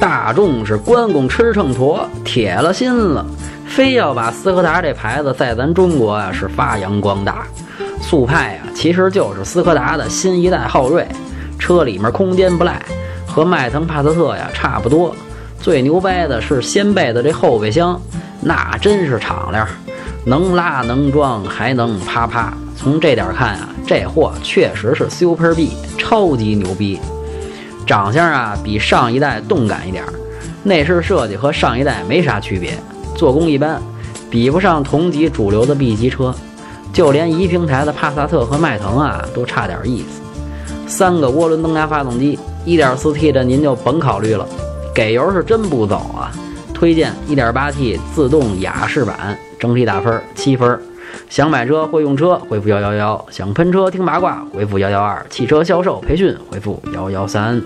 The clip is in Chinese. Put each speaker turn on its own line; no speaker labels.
大众是关公吃秤砣，铁了心了，非要把斯柯达这牌子在咱中国呀是发扬光大。速派呀，其实就是斯柯达的新一代昊锐，车里面空间不赖，和迈腾、帕萨特呀差不多。最牛掰的是掀背的这后备箱，那真是敞亮，能拉能装，还能啪啪。从这点看啊，这货确实是 Super B，超级牛逼。长相啊，比上一代动感一点，内饰设计和上一代没啥区别，做工一般，比不上同级主流的 B 级车。就连一平台的帕萨特和迈腾啊，都差点意思。三个涡轮增压发动机，1.4T 的您就甭考虑了，给油是真不走啊！推荐 1.8T 自动雅士版，整体打分七分。想买车会用车，回复幺幺幺；想喷车听八卦，回复幺幺二；汽车销售培训，回复幺幺三。